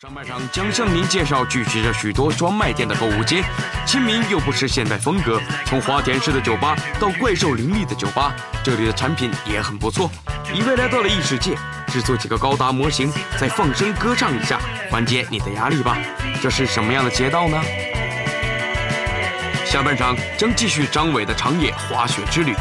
上半场将向您介绍聚集着许多专卖店的购物街，亲民又不失现代风格。从花田式的酒吧到怪兽林立的酒吧，这里的产品也很不错。一位来到了异世界，制作几个高达模型，再放声歌唱一下，缓解你的压力吧。这是什么样的街道呢？下半场将继续张伟的长野滑雪之旅。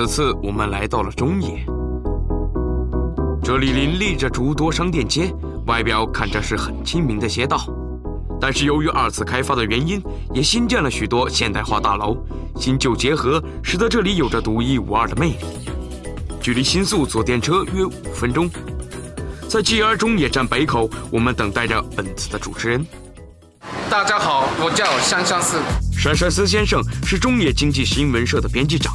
此次我们来到了中野，这里林立着诸多商店街，外表看着是很亲民的街道，但是由于二次开发的原因，也新建了许多现代化大楼，新旧结合使得这里有着独一无二的魅力。距离新宿坐电车约五分钟，在 g r 中野站北口，我们等待着本次的主持人。大家好，我叫香香司。山山司先生是中野经济新闻社的编辑长。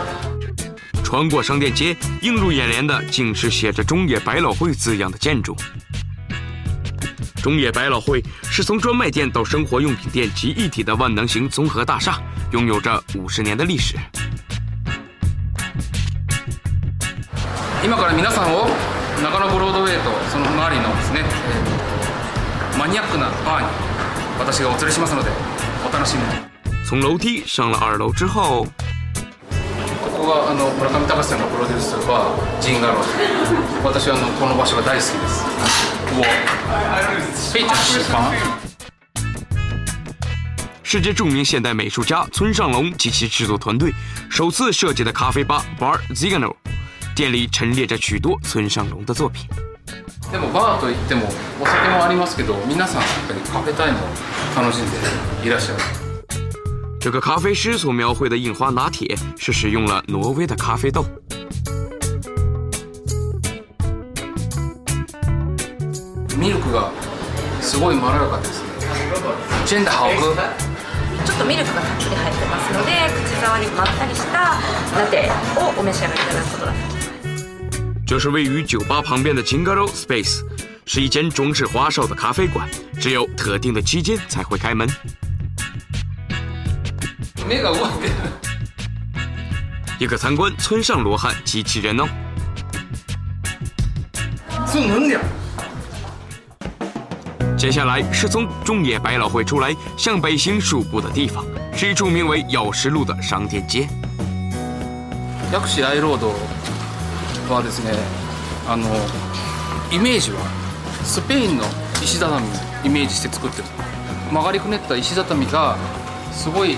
穿过商店街，映入眼帘的竟是写着“中野百老汇”字样的建筑。中野百老汇是从专卖店到生活用品店集一体的万能型综合大厦，拥有着五十年的历史。今から皆さんを中野ブロードウェイとその周りのねマニアックなバーに私がお連れしますのでお楽しみに。从楼梯上了二楼之后。はあの村上隆さんのプロデュースはジンガロー 私はあのこの場所が大好きです世界著名现代美术家村上隆及其制作团队首次设计的咖啡吧 Bar Zigano，店里陈列着许多村上隆的作品。でもバーといってもお酒もありますけど、皆さんやっぱりカフェタイムを楽しんでいらっしゃる。这个咖啡师所描绘的印花拿铁是使用了挪威的咖啡豆。ミルクがすごいかですェンダちょっとミルクがたっぷり入ってますので、口りまったりしたラテをお召し上がりいただくこと这是位于酒吧旁边的金 u n g Space，是一间中式花哨的咖啡馆，只有特定的期间才会开门。一个参观村上罗汉机器人哦，总能点。接下来是从中野百老汇出来向北行数步的地方，是一处名为“药石路”的商店街。ヤクシイロードはですね、あのイメージはスペインの石畳イメージして作ってる。曲りくねった石畳がすごい。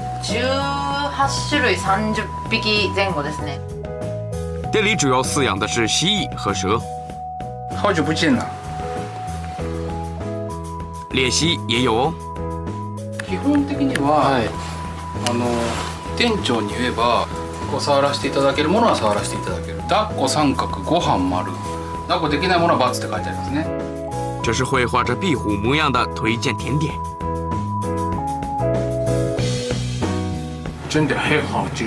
18種類30匹前後ですね店里主要饲养的是蜥蜴和蛇。好久不见了。蜥也有哦。基本的には、はい、あの店長に言えば、こう触らせていただけるものは触らせていただける。抱っこ三角ご飯丸。抱っこできないものはバツって書いてありますね。这是绘画着壁虎模样的推荐甜点。真的很好ち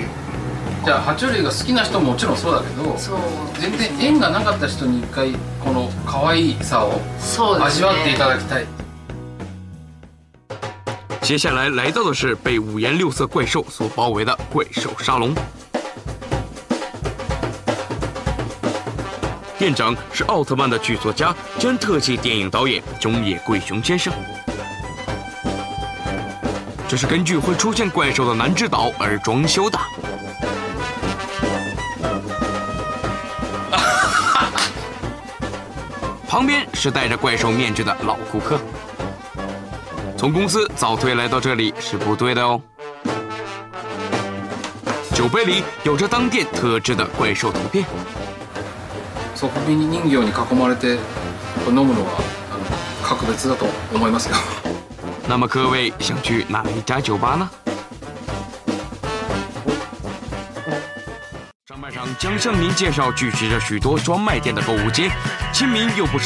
じゃあ爬虫類が好きな人ももちろんそうだけどそう全然縁がなかった人に一回この可愛いさを味わっていただきたい、接下来来到的是被五颜六色怪兽所包围的怪兽沙龙。店长是奥特曼的剧作家、特技电影导演中野贵雄先生。这是根据会出现怪兽的南之岛而装修的。旁边是戴着怪兽面具的老顾客。从公司早退来到这里是不对的哦。酒杯里有着当店特制的怪兽图片。人形に囲まれて飲むのは格別だと思います那么各位想去哪一家酒吧呢？上半场将向您介绍聚集着许多专卖店的购物街，亲民又不。